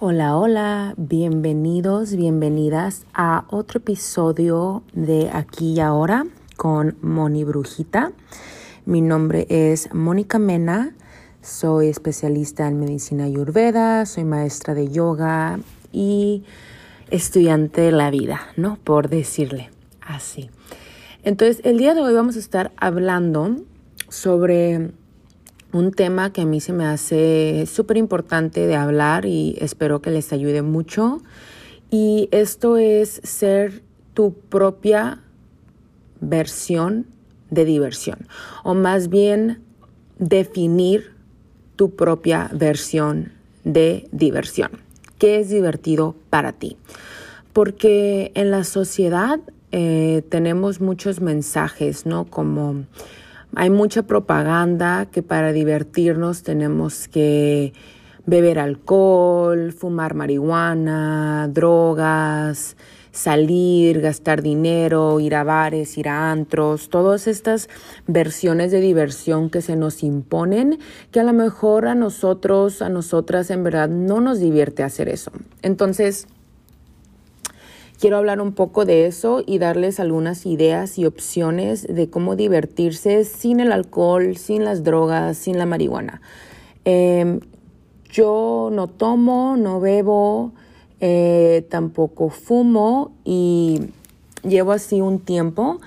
Hola, hola, bienvenidos, bienvenidas a otro episodio de Aquí y Ahora con Moni Brujita. Mi nombre es Mónica Mena, soy especialista en medicina ayurveda, soy maestra de yoga y estudiante de la vida, ¿no? Por decirle así. Entonces, el día de hoy vamos a estar hablando sobre un tema que a mí se me hace súper importante de hablar y espero que les ayude mucho. Y esto es ser tu propia versión de diversión, o más bien definir tu propia versión de diversión. ¿Qué es divertido para ti? Porque en la sociedad eh, tenemos muchos mensajes, ¿no? Como hay mucha propaganda que para divertirnos tenemos que beber alcohol, fumar marihuana, drogas, salir, gastar dinero, ir a bares, ir a antros, todas estas versiones de diversión que se nos imponen, que a lo mejor a nosotros, a nosotras en verdad no nos divierte hacer eso. Entonces, Quiero hablar un poco de eso y darles algunas ideas y opciones de cómo divertirse sin el alcohol, sin las drogas, sin la marihuana. Em, yo no tomo, no bebo, eh, tampoco fumo y llevo así un tiempo.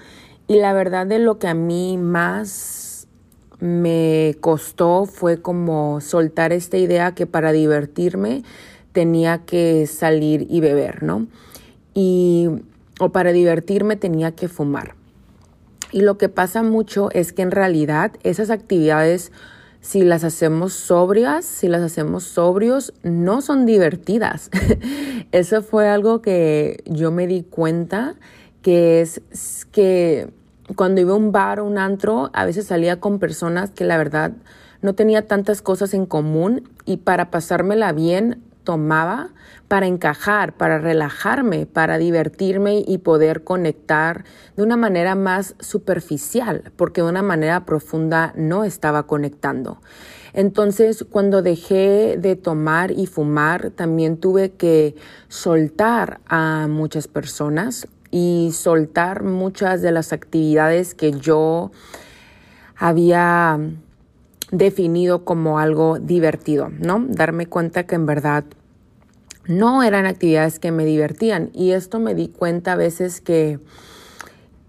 Y la verdad de lo que a mí más me costó fue como soltar esta idea que para divertirme tenía que salir y beber, ¿no? Y o para divertirme tenía que fumar. Y lo que pasa mucho es que en realidad esas actividades, si las hacemos sobrias, si las hacemos sobrios, no son divertidas. Eso fue algo que yo me di cuenta, que es que cuando iba a un bar o un antro, a veces salía con personas que la verdad no tenía tantas cosas en común y para pasármela bien tomaba para encajar, para relajarme, para divertirme y poder conectar de una manera más superficial, porque de una manera profunda no estaba conectando. Entonces, cuando dejé de tomar y fumar, también tuve que soltar a muchas personas y soltar muchas de las actividades que yo había definido como algo divertido, ¿no? Darme cuenta que en verdad no eran actividades que me divertían y esto me di cuenta a veces que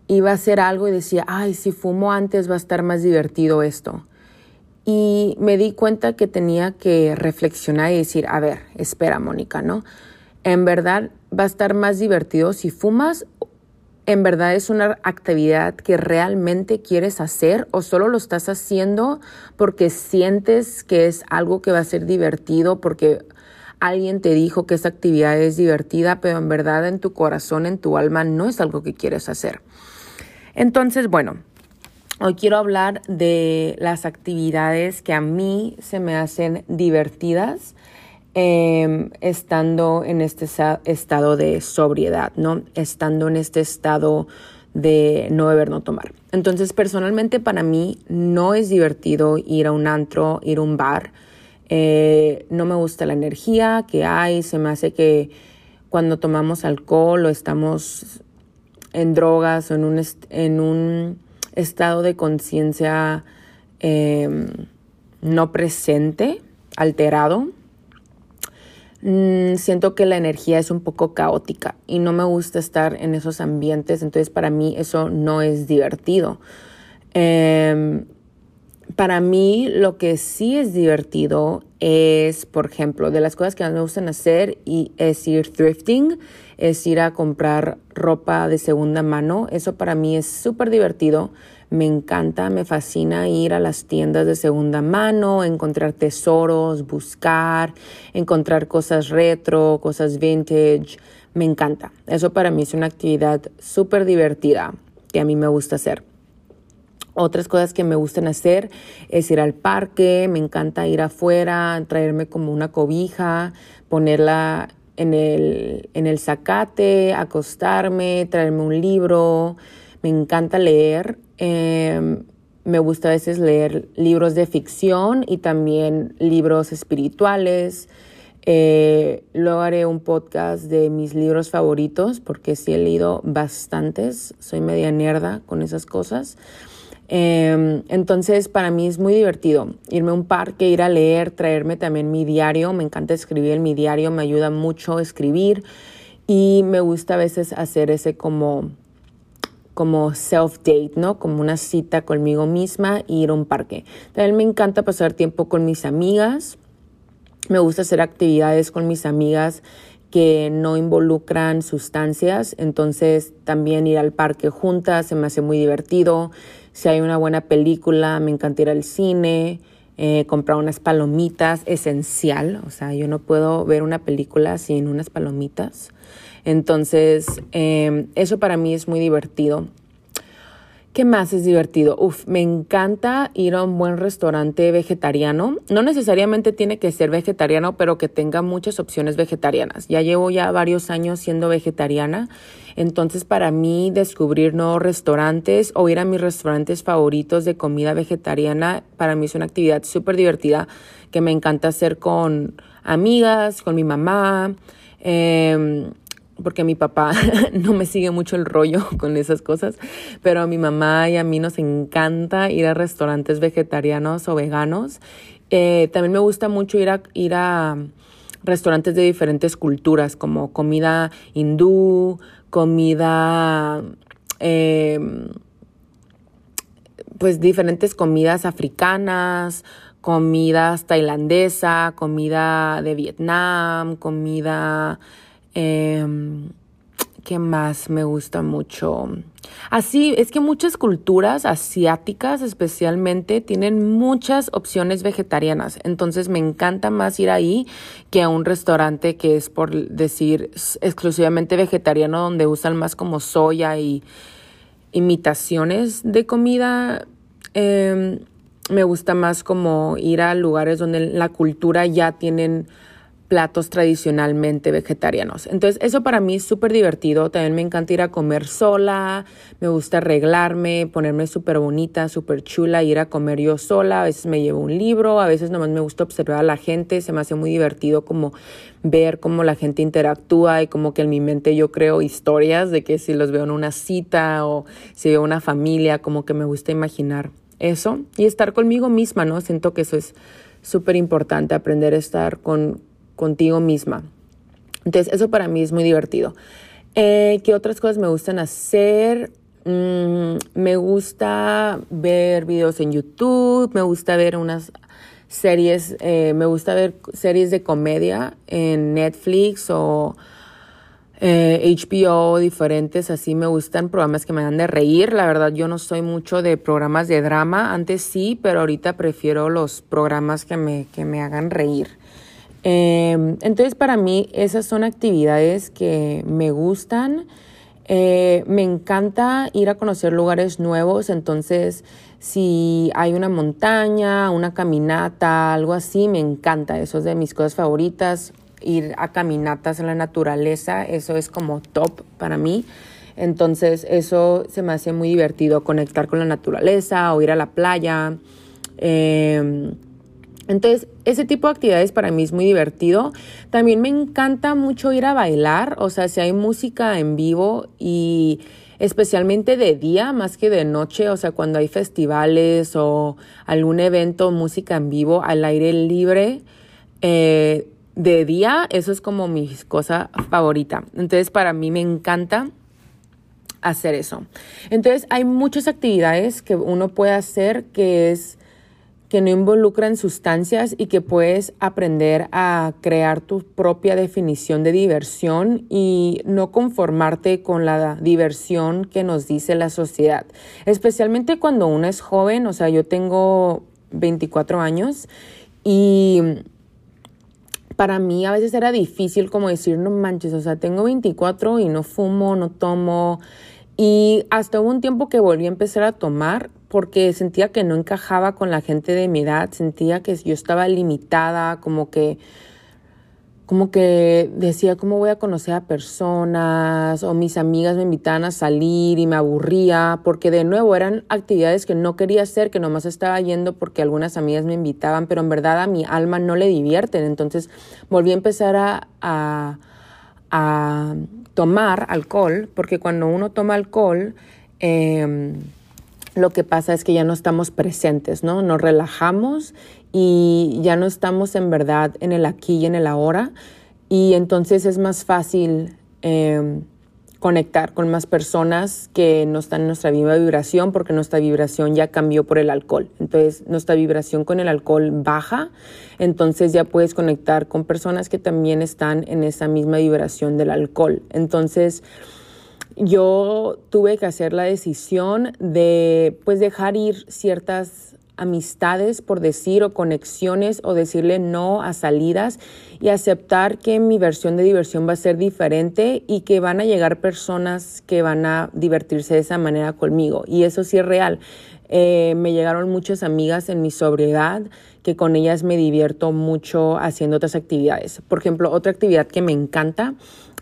iba a hacer algo y decía, ay, si fumo antes va a estar más divertido esto. Y me di cuenta que tenía que reflexionar y decir, a ver, espera, Mónica, ¿no? En verdad va a estar más divertido si fumas en verdad es una actividad que realmente quieres hacer o solo lo estás haciendo porque sientes que es algo que va a ser divertido, porque alguien te dijo que esa actividad es divertida, pero en verdad en tu corazón, en tu alma, no es algo que quieres hacer. Entonces, bueno, hoy quiero hablar de las actividades que a mí se me hacen divertidas Em, estando en este estado de sobriedad, ¿no? Estando en este estado de no beber, no tomar. Entonces, personalmente para mí no es divertido ir a un antro, ir a un bar. Eh, no me gusta la energía que hay, se me hace que cuando tomamos alcohol o estamos en drogas o en un, en un estado de conciencia em, no presente, alterado, Mm, siento que la energía es un poco caótica y no me gusta estar en esos ambientes, entonces para mí eso no es divertido. Em, para mí lo que sí es divertido es, por ejemplo, de las cosas que más me gustan hacer y es ir thrifting, es ir a comprar ropa de segunda mano. Eso para mí es súper divertido. Me encanta, me fascina ir a las tiendas de segunda mano, encontrar tesoros, buscar, encontrar cosas retro, cosas vintage. Me encanta. Eso para mí es una actividad súper divertida que a mí me gusta hacer. Otras cosas que me gustan hacer es ir al parque, me encanta ir afuera, traerme como una cobija, ponerla en el, en el acostarme, traerme un libro. Me encanta leer Em, me gusta a veces leer libros de ficción y también libros espirituales. Eh, luego haré un podcast de mis libros favoritos, porque sí he leído bastantes, soy media nerda con esas cosas. Em, entonces, para mí es muy divertido irme a un parque, ir a leer, traerme también mi diario. Me encanta escribir mi diario, me ayuda mucho escribir y me gusta a veces hacer ese como como self-date, ¿no? Como una cita conmigo misma e ir a un parque. También me encanta pasar tiempo con mis amigas. Me gusta hacer actividades con mis amigas que no involucran sustancias, entonces también ir al parque juntas se me hace muy divertido. Si hay una buena película, me encanta ir al cine, eh, comprar unas palomitas, esencial, o sea, yo no puedo ver una película sin unas palomitas. Entonces, em, eso para mí es muy divertido. ¿Qué más es divertido? Uf, me encanta ir a un buen restaurante vegetariano. No necesariamente tiene que ser vegetariano, pero que tenga muchas opciones vegetarianas. Ya llevo ya varios años siendo vegetariana, entonces para mí descubrir nuevos restaurantes o ir a mis restaurantes favoritos de comida vegetariana, para mí es una actividad súper divertida que me encanta hacer con amigas, con mi mamá. Eh, porque mi papá no me sigue mucho el rollo con esas cosas, pero a mi mamá y a mí nos encanta ir a restaurantes vegetarianos o veganos. Eh, también me gusta mucho ir a, ir a restaurantes de diferentes culturas, como comida hindú, comida, em, pues diferentes comidas africanas, comidas tailandesa, comida de Vietnam, comida Em, ¿Qué más me gusta mucho? Así, es que muchas culturas asiáticas especialmente tienen muchas opciones vegetarianas. Entonces me encanta más ir ahí que a un restaurante que es por decir exclusivamente vegetariano donde usan más como soya y imitaciones de comida. Em, me gusta más como ir a lugares donde la cultura ya tienen platos tradicionalmente vegetarianos. Entonces, eso para mí es súper divertido. También me encanta ir a comer sola, me gusta arreglarme, ponerme súper bonita, súper chula, ir a comer yo sola. A veces me llevo un libro, a veces nomás me gusta observar a la gente. Se me hace muy divertido como ver cómo la gente interactúa y como que en mi mente yo creo historias de que si los veo en una cita o si veo una familia, como que me gusta imaginar eso y estar conmigo misma, ¿no? Siento que eso es súper importante, aprender a estar con contigo misma. Entonces, eso para mí es muy divertido. Eh, ¿Qué otras cosas me gustan hacer? Mm, me gusta ver videos en YouTube, me gusta ver unas series, eh, me gusta ver series de comedia en Netflix o HBO eh, diferentes, así me gustan programas que me dan de reír. La verdad, yo no soy mucho de programas de drama, antes sí, pero ahorita prefiero los programas que me, que me hagan reír. Em, entonces para mí esas son actividades que me gustan. Eh, me encanta ir a conocer lugares nuevos, entonces si hay una montaña, una caminata, algo así, me encanta. Eso es de mis cosas favoritas. Ir a caminatas en la naturaleza, eso es como top para mí. Entonces eso se me hace muy divertido, conectar con la naturaleza o ir a la playa. Eh, entonces, ese tipo de actividades para mí es muy divertido. También me encanta mucho ir a bailar, o sea, si hay música en vivo y especialmente de día más que de noche, o sea, cuando hay festivales o algún evento, música en vivo al aire libre. Eh, de día, eso es como mi cosa favorita. Entonces, para mí me encanta hacer eso. Entonces, hay muchas actividades que uno puede hacer que es que no involucran sustancias y que puedes aprender a crear tu propia definición de diversión y no conformarte con la diversión que nos dice la sociedad. Especialmente cuando uno es joven, o sea, yo tengo 24 años y para mí a veces era difícil como decir, no manches, o sea, tengo 24 y no fumo, no tomo. Y hasta hubo un tiempo que volví a empezar a tomar, porque sentía que no encajaba con la gente de mi edad, sentía que yo estaba limitada, como que como que decía cómo voy a conocer a personas o mis amigas me invitaban a salir y me aburría porque de nuevo eran actividades que no quería hacer, que nomás estaba yendo porque algunas amigas me invitaban, pero en verdad a mi alma no le divierten. Entonces volví a empezar a, a, tomar alcohol porque cuando uno toma alcohol... Eh, lo que pasa es que ya no estamos presentes, ¿no? Nos relajamos y ya no estamos en verdad en el aquí y en el ahora y entonces es más fácil em, conectar con más personas que no están en nuestra misma vibración porque nuestra vibración ya cambió por el alcohol. Entonces nuestra vibración con el alcohol baja, entonces ya puedes conectar con personas que también están en esa misma vibración del alcohol. Entonces yo tuve que hacer la decisión de pues dejar ir ciertas amistades, por decir, o conexiones, o decirle no a salidas y aceptar que mi versión de diversión va a ser diferente y que van a llegar personas que van a divertirse de esa manera conmigo. Y eso sí es real. Eh, me llegaron muchas amigas en mi sobriedad que con ellas me divierto mucho haciendo otras actividades. Por ejemplo, otra actividad que me encanta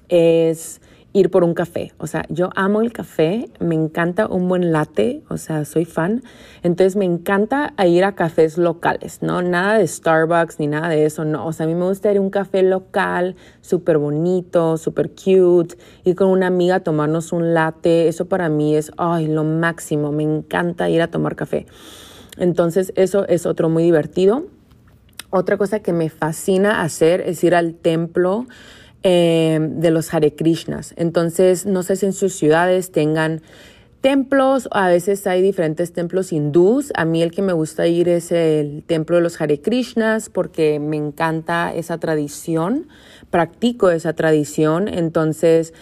es ir por un café. O sea, yo amo el café, me encanta un buen latte, o sea, soy fan. Entonces me encanta ir a cafés locales, ¿no? Nada de Starbucks ni nada de eso, no. O sea, a mí me gusta ir a un café local, súper bonito, súper cute, ir con una amiga a tomarnos un latte. Eso para mí es, ay, lo máximo. Me encanta ir a tomar café. Entonces, eso es otro muy divertido. Otra cosa que me fascina hacer es ir al templo Em, de los Hare Krishnas. Entonces, no sé si en sus ciudades tengan templos, a veces hay diferentes templos hindús. A mí el que me gusta ir es el templo de los Hare Krishnas porque me encanta esa tradición, practico esa tradición. Entonces,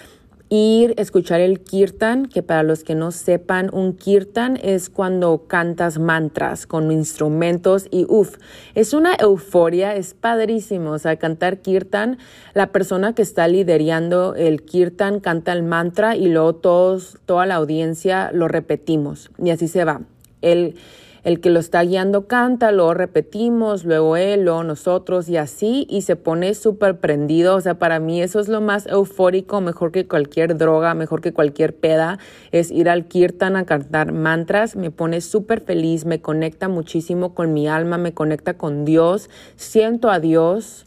ir, escuchar el kirtan, que para los que no sepan, un kirtan es cuando cantas mantras con instrumentos y uff, es una euforia, es padrísimo, o sea, cantar kirtan, la persona que está liderando el kirtan canta el mantra y luego todos, toda la audiencia lo repetimos y así se va. El, el que lo está guiando canta, luego repetimos, luego él, luego nosotros y así, y se pone súper prendido. O sea, para mí eso es lo más eufórico, mejor que cualquier droga, mejor que cualquier peda, es ir al kirtan a cantar mantras. Me pone súper feliz, me conecta muchísimo con mi alma, me conecta con Dios, siento a Dios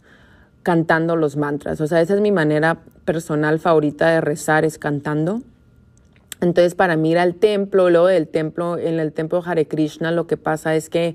cantando los mantras. O sea, esa es mi manera personal favorita de rezar, es cantando. Entonces, para mí ir al templo, luego del templo, en el templo Hare Krishna, lo que pasa es que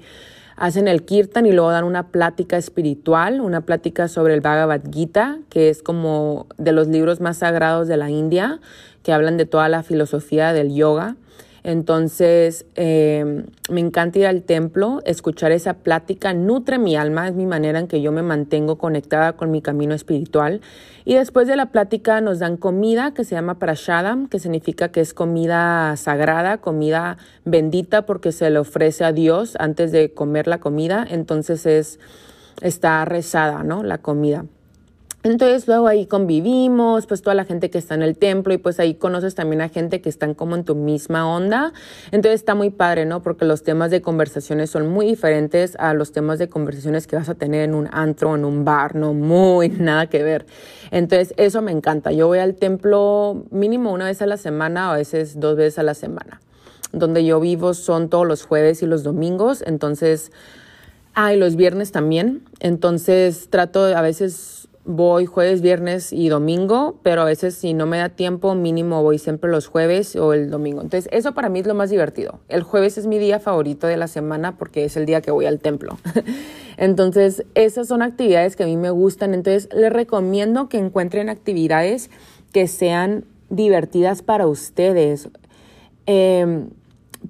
hacen el kirtan y luego dan una plática espiritual, una plática sobre el Bhagavad Gita, que es como de los libros más sagrados de la India, que hablan de toda la filosofía del yoga. Entonces, em, me encanta ir al templo, escuchar esa plática, nutre mi alma, es mi manera en que yo me mantengo conectada con mi camino espiritual. Y después de la plática nos dan comida que se llama prashadam, que significa que es comida sagrada, comida bendita porque se le ofrece a Dios antes de comer la comida. Entonces es, está rezada, ¿no? La comida. Entonces luego ahí convivimos, pues toda la gente que está en el templo y pues ahí conoces también a gente que están como en tu misma onda. Entonces está muy padre, ¿no? Porque los temas de conversaciones son muy diferentes a los temas de conversaciones que vas a tener en un antro, en un bar, no muy nada que ver. Entonces eso me encanta. Yo voy al templo mínimo una vez a la semana a veces dos veces a la semana. Donde yo vivo son todos los jueves y los domingos, entonces... Ah, y los viernes también. Entonces trato a veces voy jueves, viernes y domingo, pero a veces si no me da tiempo, mínimo voy siempre los jueves o el domingo. Entonces, eso para mí es lo más divertido. El jueves es mi día favorito de la semana porque es el día que voy al templo. Entonces, esas son actividades que a mí me gustan. Entonces, les recomiendo que encuentren actividades que sean divertidas para ustedes. Em,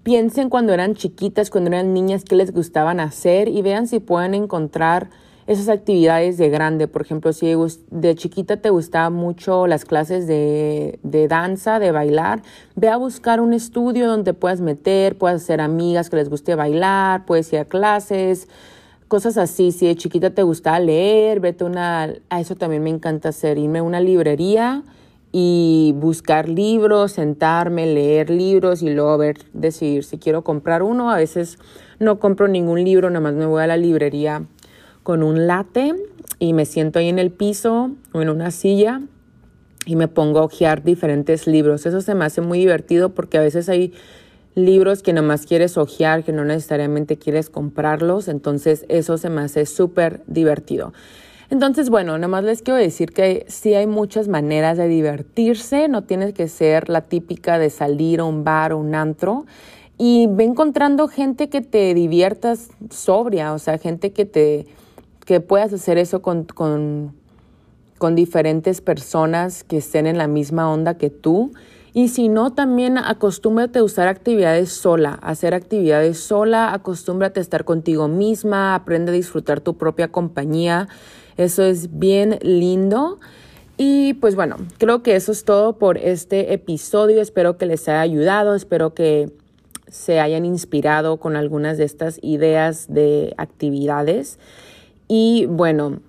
piensen cuando eran chiquitas, cuando eran niñas, qué les gustaban hacer y vean si pueden encontrar esas actividades de grande. Por ejemplo, si de chiquita te gustaban mucho las clases de, de, danza, de bailar, ve a buscar un estudio donde puedas meter, puedas hacer amigas que les guste bailar, puedes ir a clases, cosas así. Si de chiquita te gustaba leer, vete una... A eso también me encanta hacer, irme a una librería y buscar libros, sentarme, leer libros y luego ver, decidir si quiero comprar uno. A veces no compro ningún libro, nada más me voy a la librería con un latte y me siento ahí en el piso o en una silla y me pongo a hojear diferentes libros. Eso se me hace muy divertido porque a veces hay libros que nomás quieres hojear, que no necesariamente quieres comprarlos, entonces eso se me hace súper divertido. Entonces, bueno, nada más les quiero decir que sí hay muchas maneras de divertirse, no tienes que ser la típica de salir a un bar o un antro. Y ve encontrando gente que te diviertas sobria, o sea, gente que te que puedas hacer eso con, con, diferentes personas que estén en la misma onda que tú. Y si no, también acostúmbrate a usar actividades sola, hacer actividades sola, acostúmbrate a estar contigo misma, aprende a disfrutar tu propia compañía. Eso es bien lindo. Y pues bueno, creo que eso es todo por este episodio. Espero que les haya ayudado, espero que se hayan inspirado con algunas de estas ideas de actividades. Y bueno,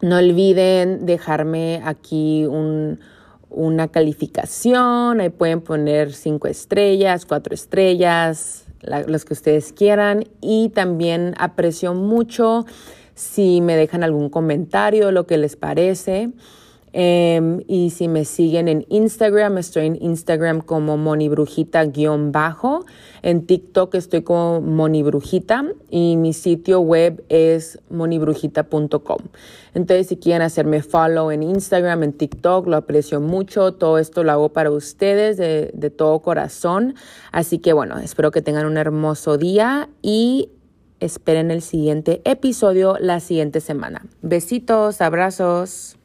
no olviden dejarme aquí una calificación. Ahí pueden poner cinco estrellas, cuatro estrellas, los que ustedes quieran. Y también aprecio mucho si me dejan algún comentario, lo que les parece. Em, y si me siguen en Instagram, estoy en Instagram como monibrujita-bajo. En TikTok estoy como monibrujita y mi sitio web es monibrujita.com. Entonces, si quieren hacerme follow en Instagram, en TikTok, lo aprecio mucho. Todo esto lo hago para ustedes de, de todo corazón. Así que bueno, espero que tengan un hermoso día y esperen el siguiente episodio la siguiente semana. Besitos, abrazos.